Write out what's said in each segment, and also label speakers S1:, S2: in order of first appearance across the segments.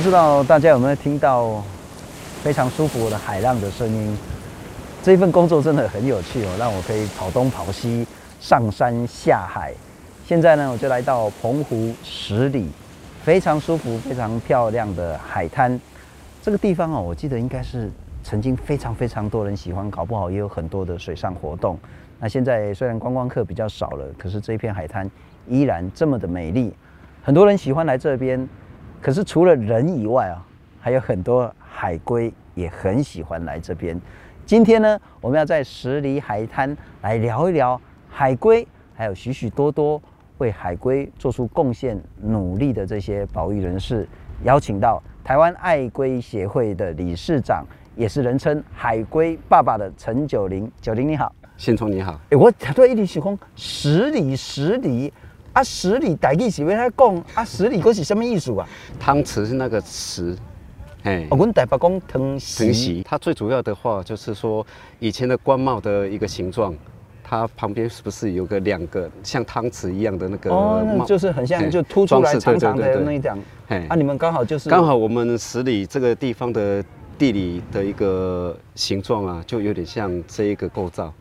S1: 不知道大家有没有听到非常舒服的海浪的声音？这份工作真的很有趣哦，让我可以跑东跑西，上山下海。现在呢，我就来到澎湖十里，非常舒服、非常漂亮的海滩。这个地方哦，我记得应该是曾经非常非常多人喜欢，搞不好也有很多的水上活动。那现在虽然观光客比较少了，可是这一片海滩依然这么的美丽，很多人喜欢来这边。可是除了人以外啊，还有很多海龟也很喜欢来这边。今天呢，我们要在十里海滩来聊一聊海龟，还有许许多多为海龟做出贡献、努力的这些保育人士，邀请到台湾爱龟协会的理事长，也是人称“海龟爸爸”的陈九龄。九龄你好，
S2: 信聪你好。
S1: 哎、我对一里喜欢十里十里。啊，十里台语是要他讲啊，十里嗰是什么意思啊？
S2: 汤匙是那个匙，哎，
S1: 我们台北讲汤匙。
S2: 它最主要的话就是说，以前的官帽的一个形状，它旁边是不是有个两个像汤匙一样的那个？
S1: 哦，那就是很像就凸出来长长的那一张。哎，啊，你们刚好就是
S2: 刚好我们十里这个地方的地理的一个形状啊，就有点像这一个构造，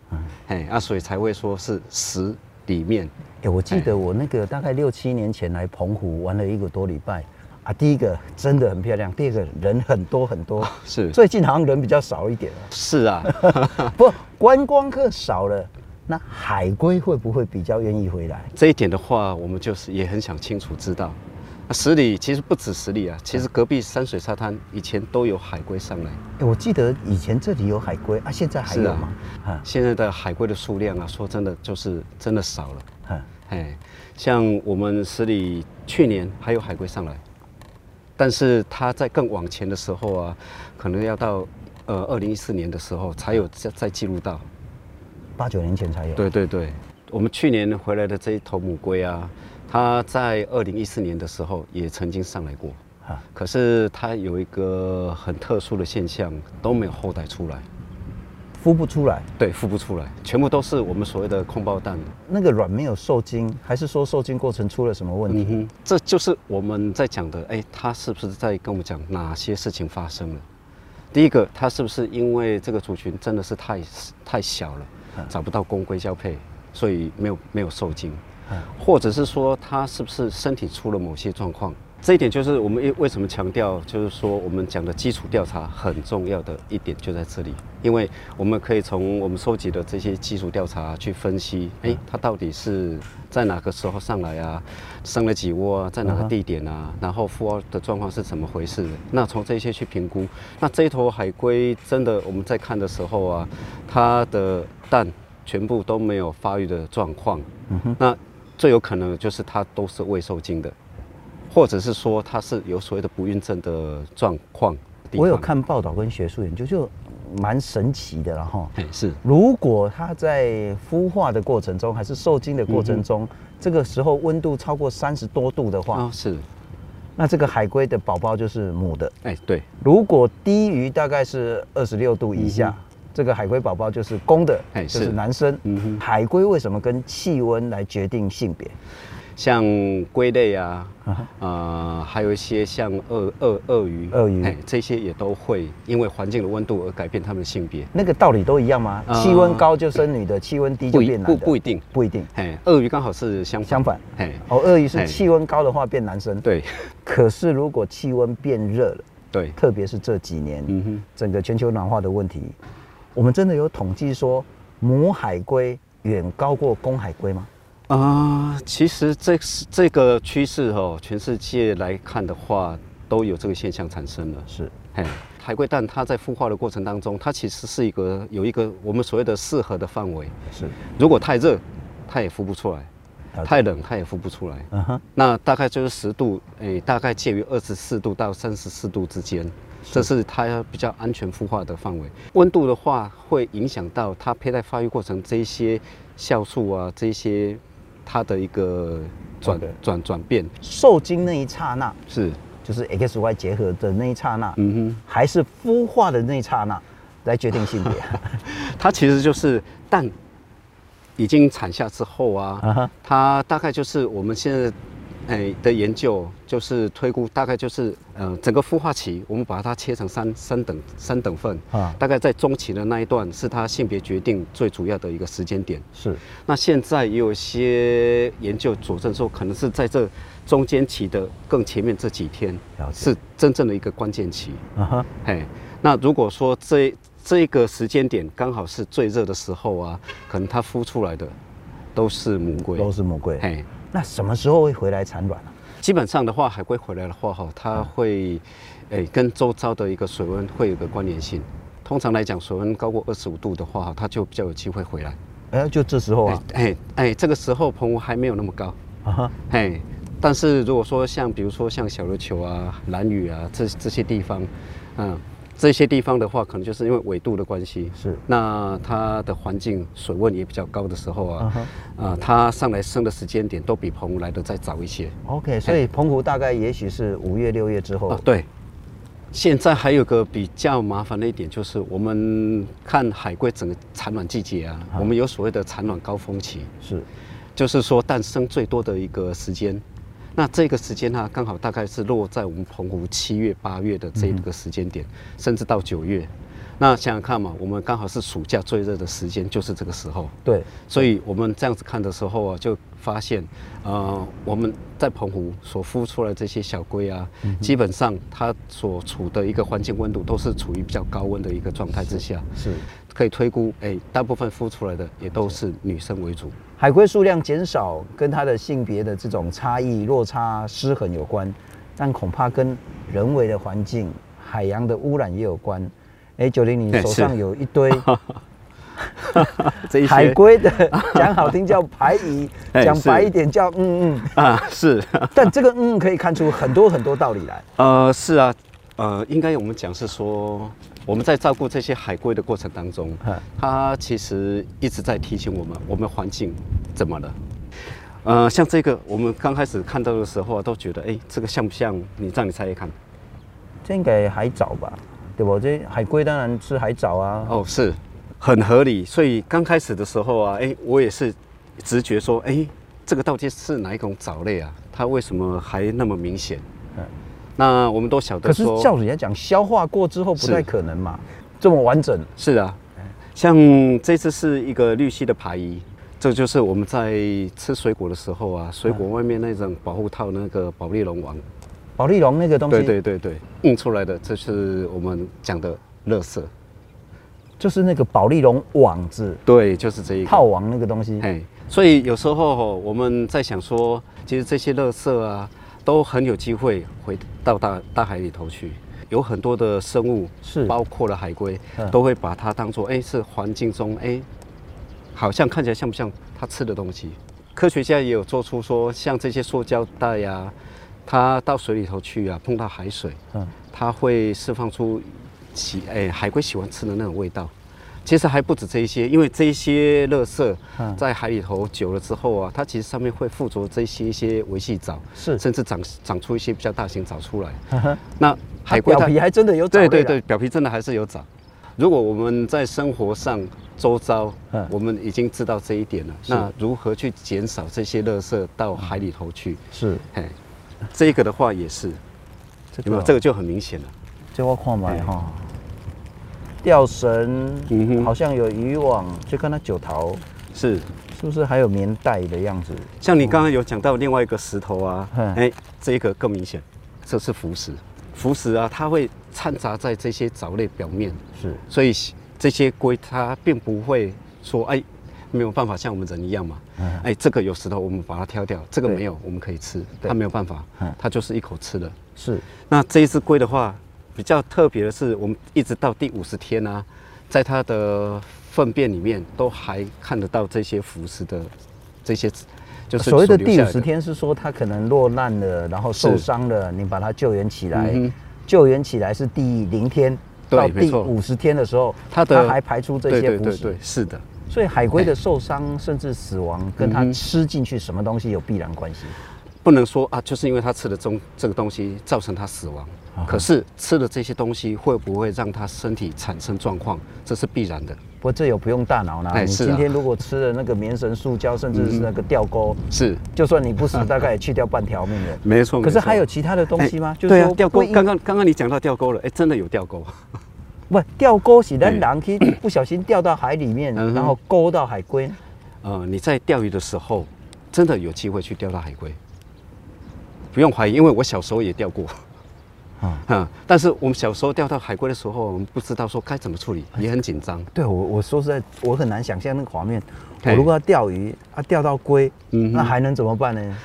S2: 哎，啊，所以才会说是匙。里面，
S1: 哎、欸，我记得我那个大概六七年前来澎湖玩了一个多礼拜啊。第一个真的很漂亮，第二个人很多很多，
S2: 是
S1: 最近好像人比较少一点。
S2: 是啊，
S1: 不，观光客少了，那海龟会不会比较愿意回来？
S2: 这一点的话，我们就是也很想清楚知道。十里其实不止十里啊，其实隔壁山水沙滩以前都有海龟上来。
S1: 哎，我记得以前这里有海龟啊，现在还有吗？
S2: 啊，现在的海龟的数量啊，说真的就是真的少了。嗯，哎，像我们十里去年还有海龟上来，但是它在更往前的时候啊，可能要到呃二零一四年的时候才有再再记录到，
S1: 八九年前才有。
S2: 对对对，我们去年回来的这一头母龟啊。它在二零一四年的时候也曾经上来过，啊，可是他有一个很特殊的现象，都没有后代出来，
S1: 孵不出来。
S2: 对，孵不出来，全部都是我们所谓的空包蛋。
S1: 那个卵没有受精，还是说受精过程出了什么问题？
S2: 嗯，这就是我们在讲的，哎，他是不是在跟我们讲哪些事情发生了？第一个，他是不是因为这个族群真的是太太小了，找不到公龟交配，所以没有没有受精？或者是说他是不是身体出了某些状况？这一点就是我们为为什么强调，就是说我们讲的基础调查很重要的一点就在这里，因为我们可以从我们收集的这些基础调查去分析，哎，他到底是在哪个时候上来啊？生了几窝啊？在哪个地点啊？然后孵化的状况是怎么回事？那从这些去评估，那这一头海龟真的我们在看的时候啊，它的蛋全部都没有发育的状况，嗯哼，那。最有可能就是它都是未受精的，或者是说它是有所谓的不孕症的状况。
S1: 我有看报道跟学术研究，就蛮神奇的，然后
S2: 是，
S1: 如果它在孵化的过程中，还是受精的过程中，嗯、这个时候温度超过三十多度的话，
S2: 啊、是，
S1: 那这个海龟的宝宝就是母的。
S2: 哎，对。
S1: 如果低于大概是二十六度以下。嗯这个海龟宝宝就是公的，就是男生。嗯哼，海龟为什么跟气温来决定性别？
S2: 像龟类啊，啊、呃，还有一些像鳄鳄鳄鱼，鳄鱼，这些也都会因为环境的温度而改变它们的性别。
S1: 那个道理都一样吗？呃、气温高就生女的，气温低就变男的？
S2: 不不一定，
S1: 不一定。
S2: 哎，鳄鱼刚好是相反。相反。
S1: 哎，哦，鳄鱼是气温高的话变男生。
S2: 对。
S1: 可是如果气温变热了，
S2: 对，
S1: 特别是这几年，嗯哼，整个全球暖化的问题。我们真的有统计说母海龟远高过公海龟吗？
S2: 啊、呃，其实这是这个趋势哦，全世界来看的话，都有这个现象产生了。
S1: 是，
S2: 嘿，海龟蛋它在孵化的过程当中，它其实是一个有一个我们所谓的适合的范围。
S1: 是，
S2: 如果太热，它也孵不出来；太冷，它也孵不出来。嗯哼，那大概就是十度，诶，大概介于二十四度到三十四度之间。这是它比较安全孵化的范围。温度的话，会影响到它胚胎发育过程这一些酵素啊，这一些它的一个转转转变。
S1: 受精那一刹那
S2: 是，
S1: 就是 X Y 结合的那一刹那，嗯哼，还是孵化的那一刹那来决定性别？
S2: 它其实就是蛋已经产下之后啊，它大概就是我们现在。哎的研究，就是推估大概就是呃整个孵化期，我们把它切成三三等三等份啊，大概在中期的那一段是它性别决定最主要的一个时间点。
S1: 是，
S2: 那现在也有一些研究佐证说，可能是在这中间期的更前面这几天是真正的一个关键期。啊哈，哎，那如果说这这个时间点刚好是最热的时候啊，可能它孵出来的。都是母龟，
S1: 都是母龟。嘿，那什么时候会回来产卵呢？
S2: 基本上的话，海龟回来的话，哈，它会，诶，跟周遭的一个水温会有个关联性。通常来讲，水温高过二十五度的话，它就比较有机会回来。
S1: 哎，就这时候啊？
S2: 哎哎，这个时候澎湖还没有那么高啊哈。哎，但是如果说像比如说像小琉球啊、蓝屿啊这这些地方，嗯。这些地方的话，可能就是因为纬度的关系，是那它的环境水温也比较高的时候啊，啊、uh 它上来生的时间点都比澎湖来的再早一些。
S1: OK，所以澎湖大概也许是五月六月之后。啊，
S2: 对。现在还有个比较麻烦的一点就是，我们看海龟整个产卵季节啊，uh. 我们有所谓的产卵高峰期，是，就是说诞生最多的一个时间。那这个时间呢，刚好大概是落在我们澎湖七月、八月的这个时间点，嗯、甚至到九月。那想想看嘛，我们刚好是暑假最热的时间，就是这个时候。对，所以我们这样子看的时候啊，就发现，呃，我们在澎湖所孵出来的这些小龟啊，嗯、基本上它所处的一个环境温度都是处于比较高温的一个状态之下。是。是可以推估，哎，大部分孵出来的也都是女生为主。
S1: 海龟数量减少跟它的性别的这种差异落差失衡有关，但恐怕跟人为的环境、海洋的污染也有关。哎，九零，你手上有一堆 海龟的，讲好听叫排遗，讲白一点叫嗯嗯
S2: 啊是。
S1: 但这个嗯可以看出很多很多道理来。
S2: 呃，是啊，呃，应该我们讲是说。我们在照顾这些海龟的过程当中，它其实一直在提醒我们，我们环境怎么了？呃，像这个，我们刚开始看到的时候都觉得，哎，这个像不像？你让你猜一看，
S1: 这应该海藻吧？对不？这海龟当然吃海藻啊。
S2: 哦，是，很合理。所以刚开始的时候啊，哎，我也是直觉说，哎，这个到底是哪一种藻类啊？它为什么还那么明显？那我们都晓得，
S1: 可是照人家讲，消化过之后不太可能嘛，这么完整。
S2: 是啊，像这次是一个绿蜥的排遗，这就是我们在吃水果的时候啊，水果外面那种保护套那个保丽龙网，
S1: 保丽龙那个东西，
S2: 对对对对，印出来的，这是我们讲的乐色，
S1: 就是那个保丽龙网子，
S2: 对，就是这一个
S1: 套网那个东西。
S2: 哎，所以有时候我们在想说，其实这些乐色啊。都很有机会回到大大海里头去，有很多的生物是包括了海龟，嗯、都会把它当做哎是环境中哎，好像看起来像不像它吃的东西？科学家也有做出说，像这些塑胶袋呀、啊，它到水里头去啊，碰到海水，嗯，它会释放出喜哎海龟喜欢吃的那种味道。其实还不止这一些，因为这些垃圾在海里头久了之后啊，它其实上面会附着这些一些维系藻，是甚至长长出一些比较大型藻出来。那海龟
S1: 表皮还真的有藻？
S2: 对对对，表皮真的还是有藻。如果我们在生活上周遭，我们已经知道这一点了，那如何去减少这些垃圾到海里头去？是，哎，这个的话也是，有没有？这个就很明显了。
S1: 这我看嘛哈。钓绳，好像有渔网，就看它九桃，是是不是还有棉带的样子？
S2: 像你刚刚有讲到另外一个石头啊，哎、嗯，这一个更明显，这是浮石。浮石啊，它会掺杂在这些藻类表面，是，所以这些龟它并不会说，哎，没有办法像我们人一样嘛，嗯、哎，这个有石头，我们把它挑掉，这个没有，我们可以吃，它没有办法，它就是一口吃的。是，那这一只龟的话。比较特别的是，我们一直到第五十天呢、啊，在它的粪便里面都还看得到这些腐蚀的这些，就是
S1: 所谓的第五十天是说它可能落难了，然后受伤了，你把它救援起来，嗯、救援起来是第零天到第五十天的时候，它的它还排出这些浮石，对对对对，
S2: 是的。
S1: 所以海龟的受伤甚至死亡，跟它吃进去什么东西有必然关系。
S2: 不能说啊，就是因为它吃的中这个东西造成它死亡。可是吃了这些东西会不会让它身体产生状况？这是必然的。
S1: 不过，这有不用大脑呢。
S2: 哎、
S1: 你今天如果吃了那个棉绳、塑胶，甚至是那个吊钩，
S2: 是，
S1: 就算你不死，大概也去掉半条命了。
S2: 没错。
S1: 可是还有其他的东西吗？
S2: 就是对啊，吊钩。刚刚刚刚你讲到吊钩了，哎，真的有吊钩。
S1: 不，钓钩是让人可以 不小心掉到海里面，然后勾到海龟。
S2: 呃，你在钓鱼的时候，真的有机会去钓到海龟。不用怀疑，因为我小时候也钓过。啊、嗯，但是我们小时候钓到海龟的时候，我们不知道说该怎么处理，也很紧张。
S1: 对我，我说实在，我很难想象那个画面。我如果要钓鱼啊，钓到龟，嗯，那还能怎么办呢？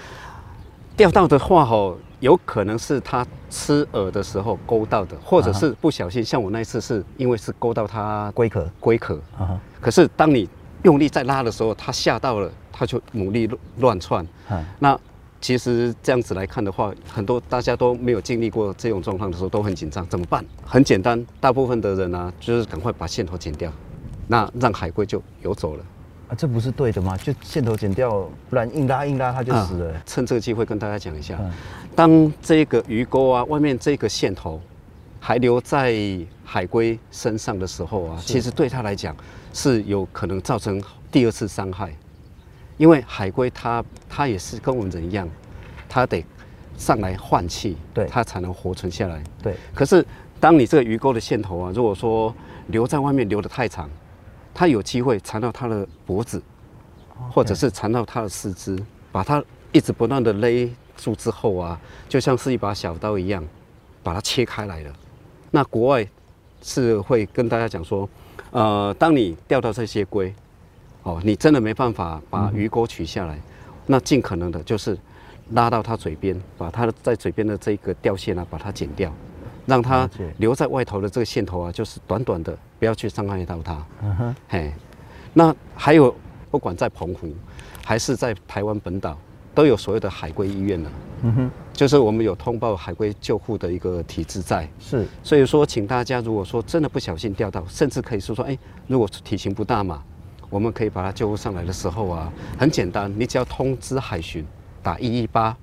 S2: 钓到的话，吼，有可能是他吃饵的时候勾到的，或者是不小心，像我那一次是因为是勾到它龟壳，龟壳。啊，可是当你用力再拉的时候，它吓到了，它就努力乱窜。嗯，那。其实这样子来看的话，很多大家都没有经历过这种状况的时候都很紧张，怎么办？很简单，大部分的人呢、啊，就是赶快把线头剪掉，那让海龟就游走了。
S1: 啊，这不是对的吗？就线头剪掉，不然硬拉硬拉它就死了、啊。
S2: 趁这个机会跟大家讲一下，当这个鱼钩啊外面这个线头还留在海龟身上的时候啊，其实对它来讲是有可能造成第二次伤害。因为海龟它它也是跟我们人一样，它得上来换气，对，它才能活存下来。对。可是当你这个鱼钩的线头啊，如果说留在外面留得太长，它有机会缠到它的脖子，或者是缠到它的四肢，把它一直不断的勒住之后啊，就像是一把小刀一样，把它切开来了。那国外是会跟大家讲说，呃，当你钓到这些龟。哦，你真的没办法把鱼钩取下来，嗯、那尽可能的就是拉到它嘴边，把它在嘴边的这个吊线啊，把它剪掉，让它留在外头的这个线头啊，就是短短的，不要去伤害到它。嗯哼，嘿，那还有，不管在澎湖还是在台湾本岛，都有所谓的海归医院了。嗯哼，就是我们有通报海归救护的一个体制在。是，所以说，请大家如果说真的不小心掉到，甚至可以说说，哎，如果体型不大嘛。我们可以把它救护上来的时候啊，很简单，你只要通知海巡，打一一八，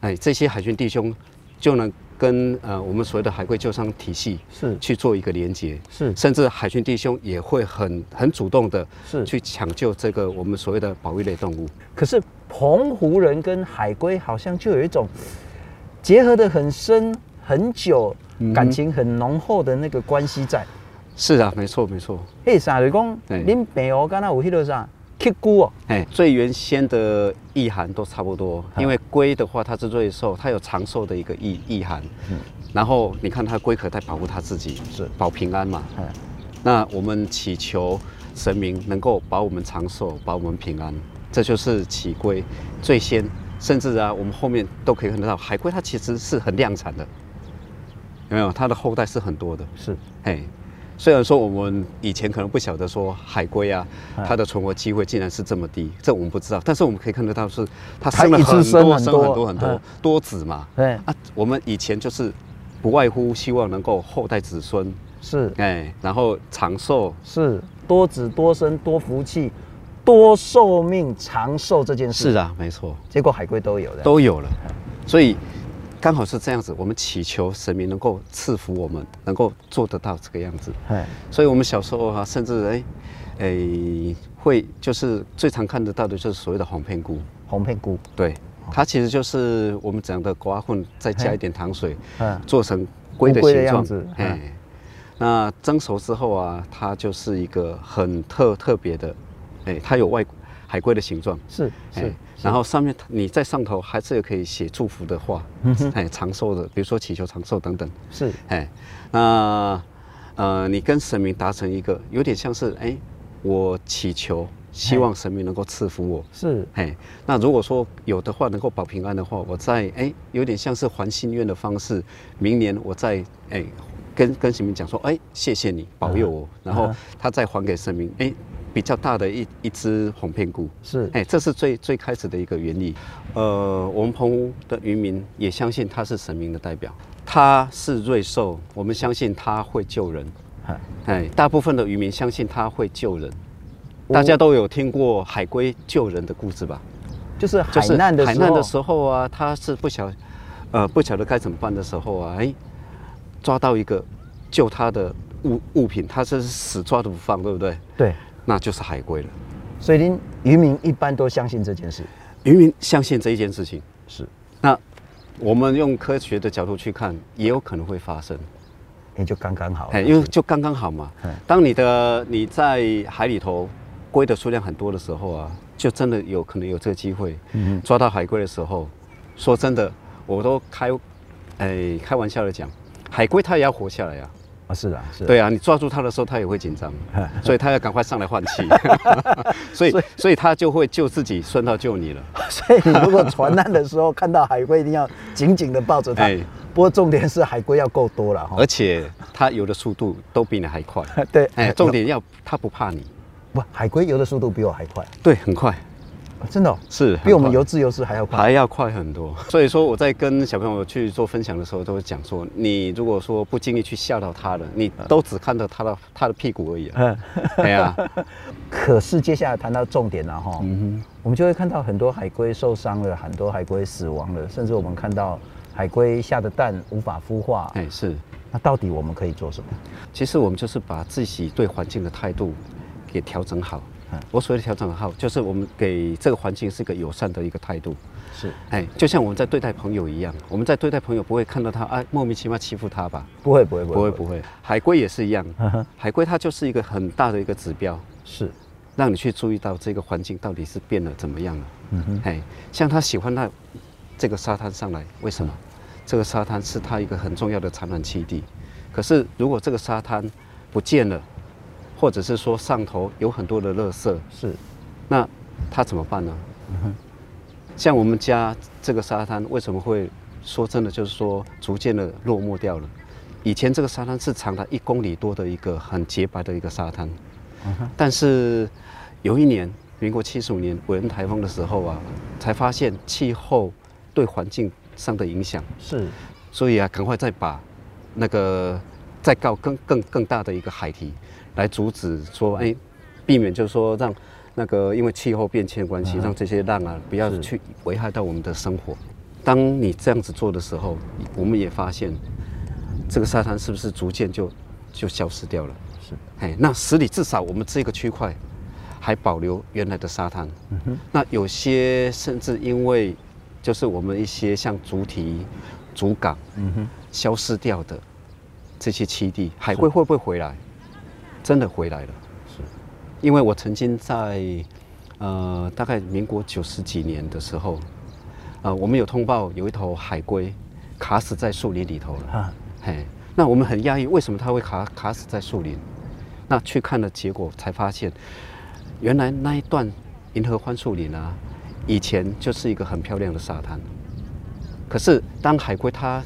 S2: 哎，这些海巡弟兄就能跟呃我们所谓的海龟救伤体系是去做一个连接，是，甚至海巡弟兄也会很很主动的是去抢救这个我们所谓的保育类动物。
S1: 可是澎湖人跟海龟好像就有一种结合的很深很久，感情很浓厚的那个关系在。
S2: 是啊，没错没错。
S1: 嘿，啥就讲，恁北欧刚才有迄个啥，刻骨哦。
S2: 哎，最原先的意涵都差不多，因为龟的话它是瑞兽，它有长寿的一个意意涵。嗯。然后你看它龟壳在保护它自己，是保平安嘛。嗯。那我们祈求神明能够保我们长寿，保我们平安，这就是起龟最先，甚至啊，我们后面都可以看得到，海龟它其实是很量产的，有没有？它的后代是很多的。是。嘿。虽然说我们以前可能不晓得说海龟啊，它的存活机会竟然是这么低，这我们不知道。但是我们可以看得到是它生了很多生很多很多多子嘛。对啊，我们以前就是不外乎希望能够后代子孙是哎，然后长寿
S1: 是多子多生多福气多寿命长寿这件事
S2: 是啊，没错。
S1: 结果海龟都有的
S2: 都有了，所以。刚好是这样子，我们祈求神明能够赐福我们，能够做得到这个样子。所以我们小时候哈、啊，甚至哎，哎、欸，会就是最常看得到的就是所谓的红片菇。
S1: 红片菇，
S2: 对，它其实就是我们讲的瓜混，再加一点糖水，做成龟的形状。哎，那蒸熟之后啊，它就是一个很特特别的，哎、欸，它有外海龟的形状。是是。欸然后上面你在上头还是可以写祝福的话，哎，长寿的，比如说祈求长寿等等。是，哎，那呃，你跟神明达成一个有点像是，哎，我祈求，希望神明能够赐福我。是，哎，那如果说有的话能够保平安的话，我再哎，有点像是还心愿的方式，明年我再哎跟跟神明讲说，哎，谢谢你保佑我，然后他再还给神明，哎。比较大的一一只红片菇是，哎，这是最最开始的一个原理。呃，我们澎湖的渔民也相信它是神明的代表，它是瑞兽，我们相信它会救人。哎，大部分的渔民相信它会救人。大家都有听过海龟救人的故事吧？
S1: 就是海难的时候，
S2: 海难的时候啊，他是不晓，呃，不晓得该怎么办的时候啊，哎，抓到一个救他的物物品，他是死抓都不放，对不对？
S1: 对，
S2: 那就是海龟了。
S1: 所以，您渔民一般都相信这件事。
S2: 渔民相信这一件事情
S1: 是。
S2: 那我们用科学的角度去看，也有可能会发生。
S1: 也就刚刚好。
S2: 哎，因为就刚刚好嘛。当你的你在海里头龟的数量很多的时候啊，就真的有可能有这个机会。嗯。抓到海龟的时候，说真的，我都开，哎，开玩笑的讲，海龟它也要活下来呀。
S1: 啊，是啊，是。
S2: 对啊，你抓住它的时候，它也会紧张，所以它要赶快上来换气，所以所以它就会救自己，顺道救你了。
S1: 所以你如果船难的时候看到海龟，一定要紧紧的抱着它。不过重点是海龟要够多了，
S2: 而且它游的速度都比你还快。
S1: 对，
S2: 哎，重点要它不怕你。
S1: 不，海龟游的速度比我还快。
S2: 对，很快。
S1: 真的、哦、
S2: 是
S1: 比我们游自由式还要快，
S2: 还要快很多。所以说我在跟小朋友去做分享的时候，都会讲说，你如果说不经意去吓到他了，你都只看到他的他的屁股而已、啊。对啊。
S1: 可是接下来谈到重点了哈，嗯，我们就会看到很多海龟受伤了，很多海龟死亡了，甚至我们看到海龟下的蛋无法孵化。
S2: 哎，是。
S1: 那到底我们可以做什么？
S2: 其实我们就是把自己对环境的态度给调整好。我所谓的调整好，就是我们给这个环境是一个友善的一个态度。
S1: 是，
S2: 哎，就像我们在对待朋友一样，我们在对待朋友不会看到他啊莫名其妙欺负他吧？
S1: 不会，不会，不会，
S2: 不会，海龟也是一样，海龟它就是一个很大的一个指标，
S1: 是，
S2: 让你去注意到这个环境到底是变得怎么样了。嗯哼，哎，像他喜欢那这个沙滩上来，为什么？这个沙滩是他一个很重要的产卵栖地。可是如果这个沙滩不见了，或者是说上头有很多的垃圾，
S1: 是，
S2: 那他怎么办呢？嗯，像我们家这个沙滩为什么会说真的就是说逐渐的落寞掉了？以前这个沙滩是长达一公里多的一个很洁白的一个沙滩，嗯，但是有一年民国七十五年韦恩台风的时候啊，才发现气候对环境上的影响。
S1: 是，
S2: 所以啊，赶快再把那个再告更更更大的一个海堤。来阻止说，哎，避免就是说让那个因为气候变迁的关系，让这些浪啊不要去危害到我们的生活。当你这样子做的时候，我们也发现这个沙滩是不是逐渐就就消失掉了？
S1: 是，
S2: 哎，那十里至少我们这个区块还保留原来的沙滩。嗯哼。那有些甚至因为就是我们一些像主体、主港，嗯哼，消失掉的这些栖地，海龟会不会回来？真的回来了，是，因为我曾经在，呃，大概民国九十几年的时候，呃，我们有通报有一头海龟卡死在树林里头了，啊，嘿，那我们很讶异，为什么它会卡卡死在树林？那去看了结果才发现，原来那一段银河欢树林啊，以前就是一个很漂亮的沙滩，可是当海龟它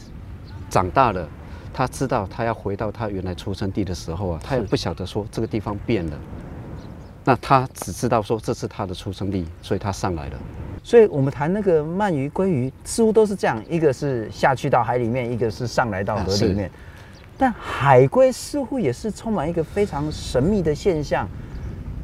S2: 长大了。他知道他要回到他原来出生地的时候啊，他也不晓得说这个地方变了，那他只知道说这是他的出生地，所以他上来了。
S1: 所以我们谈那个鳗鱼、鲑鱼，似乎都是这样，一个是下去到海里面，一个是上来到河里面。但海龟似乎也是充满一个非常神秘的现象。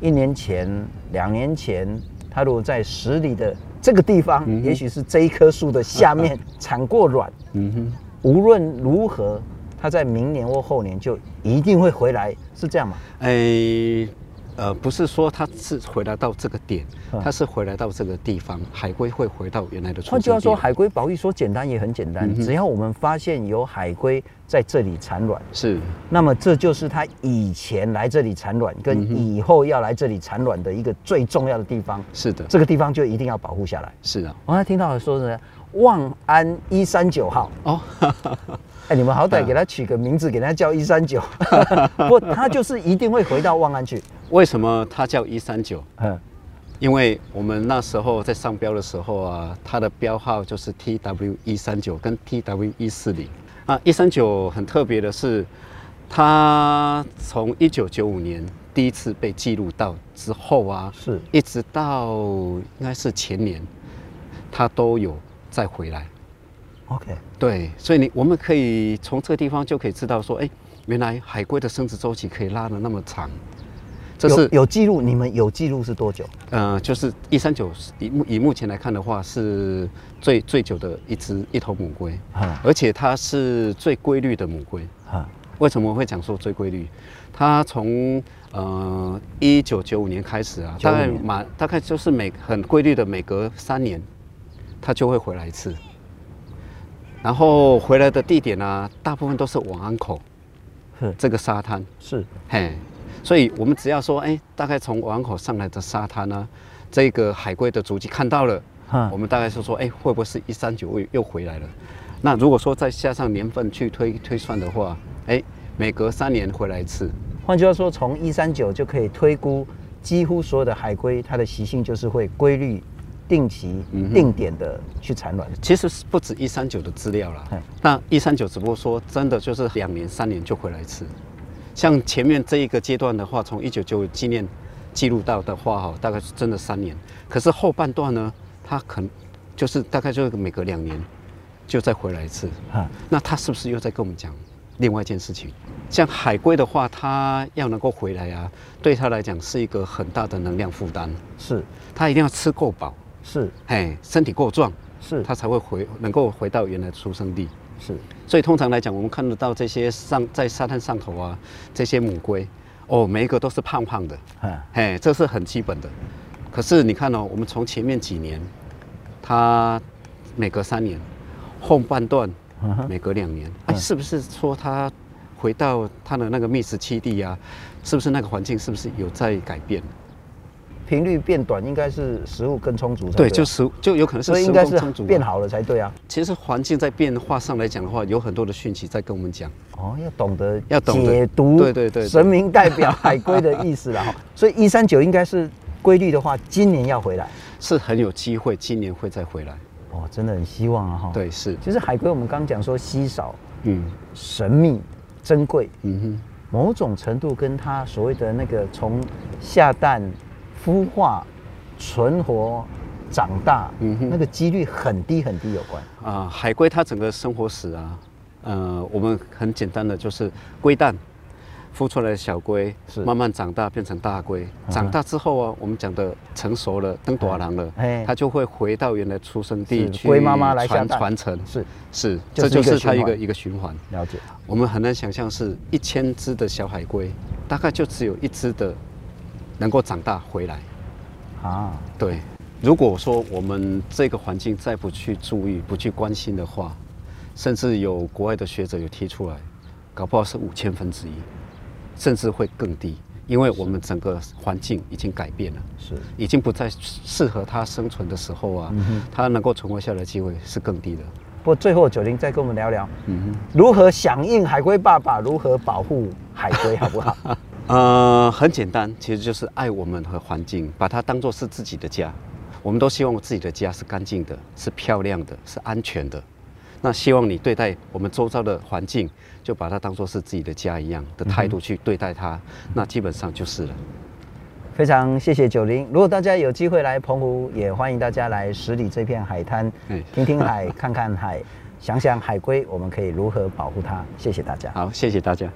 S1: 一年前、两年前，它如果在十里的这个地方，嗯、也许是这一棵树的下面产过卵。嗯哼，无论如何。他在明年或后年就一定会回来，是这样吗？
S2: 哎、欸，呃，不是说他是回来到这个点，他是回来到这个地方，海龟会回到原来的。
S1: 换句话说，海龟保育说简单也很简单，嗯、只要我们发现有海龟在这里产卵，
S2: 是，
S1: 那么这就是它以前来这里产卵，跟以后要来这里产卵的一个最重要的地方。
S2: 是的，
S1: 这个地方就一定要保护下来。
S2: 是的，
S1: 我刚才听到说是望安一三九号哦。哎，你们好歹给他取个名字，给他叫一三九。不，他就是一定会回到望安去。
S2: 为什么他叫一三九？嗯，因为我们那时候在上标的时候啊，他的标号就是 TW 一三九跟 TW 一四零啊。一三九很特别的是，他从一九九五年第一次被记录到之后啊，
S1: 是
S2: 一直到应该是前年，他都有再回来。
S1: OK，
S2: 对，所以你我们可以从这个地方就可以知道说，哎，原来海龟的生殖周期可以拉的那么长，
S1: 这是有，有记录。你们有记录是多久？
S2: 呃，就是一三九，以目以目前来看的话，是最最久的一只一头母龟，啊，而且它是最规律的母龟，啊，为什么会讲说最规律？它从呃一九九五年开始啊，大概满大概就是每很规律的每隔三年，它就会回来一次。然后回来的地点呢、啊，大部分都是往安口，这个沙滩
S1: 是
S2: 嘿，所以我们只要说，哎，大概从往安口上来的沙滩呢，这个海龟的足迹看到了，我们大概是说，哎，会不会是一三九又又回来了？那如果说再加上年份去推推算的话，哎，每隔三年回来一次。
S1: 换句话说，从一三九就可以推估，几乎所有的海龟它的习性就是会规律。定期、定点的去产卵，
S2: 其实是不止一三九的资料啦。那一三九只不过说真的就是两年、三年就回来一次。像前面这一个阶段的话，从一九九五纪念记录到的话，哈，大概是真的三年。可是后半段呢，它可能就是大概就是每隔两年就再回来一次。那它是不是又在跟我们讲另外一件事情？像海龟的话，它要能够回来啊，对它来讲是一个很大的能量负担。
S1: 是，
S2: 它一定要吃够饱。
S1: 是，
S2: 哎，身体够壮，
S1: 是，
S2: 他才会回，能够回到原来的出生地。
S1: 是，
S2: 所以通常来讲，我们看得到这些上在沙滩上头啊，这些母龟，哦，每一个都是胖胖的，哎，这是很基本的。可是你看哦，我们从前面几年，它每隔三年，后半段每隔两年，哎，是不是说它回到它的那个觅食栖地啊？是不是那个环境是不是有在改变？
S1: 频率变短，应该是食物更充足才对。
S2: 对，就食就有可能是食物更充足，
S1: 变好了才对啊。
S2: 其实环境在变化上来讲的话，有很多的讯息在跟我们讲。
S1: 哦，要懂得
S2: 要懂得
S1: 解读，
S2: 对对对，
S1: 神明代表海龟的意思了 哈。所以一三九应该是规律的话，今年要回来，
S2: 是很有机会，今年会再回来。
S1: 哦，真的很希望啊哈。
S2: 对，是。
S1: 其实海龟我们刚讲说稀少，嗯，神秘、珍贵，嗯哼，某种程度跟它所谓的那个从下蛋、孵化。存活、长大，嗯哼，那个几率很低很低有关。
S2: 啊。海龟它整个生活史啊，呃，我们很简单的就是龟蛋孵出来的小龟是。慢慢长大变成大龟，长大之后啊，我们讲的成熟了登大人了，它就会回到原来出生地去
S1: 龟妈妈来
S2: 传传承，
S1: 是。
S2: 是，这就是它一个一个循环。
S1: 了解。
S2: 我们很难想象是一千只的小海龟，大概就只有一只的能够长大回来。啊，对，如果说我们这个环境再不去注意、不去关心的话，甚至有国外的学者有提出来，搞不好是五千分之一，甚至会更低，因为我们整个环境已经改变了，是，已经不再适合它生存的时候啊，它能够存活下来的机会是更低的。
S1: 不过最后九零再跟我们聊聊，嗯哼，如何响应海龟爸爸，如何保护海龟，好不好？
S2: 呃，很简单，其实就是爱我们和环境，把它当做是自己的家。我们都希望自己的家是干净的，是漂亮的，是安全的。那希望你对待我们周遭的环境，就把它当做是自己的家一样的态度去对待它，嗯、那基本上就是了。
S1: 非常谢谢九零。如果大家有机会来澎湖，也欢迎大家来十里这片海滩，听听海，看看海，想想海龟，我们可以如何保护它。谢谢大家。
S2: 好，谢谢大家。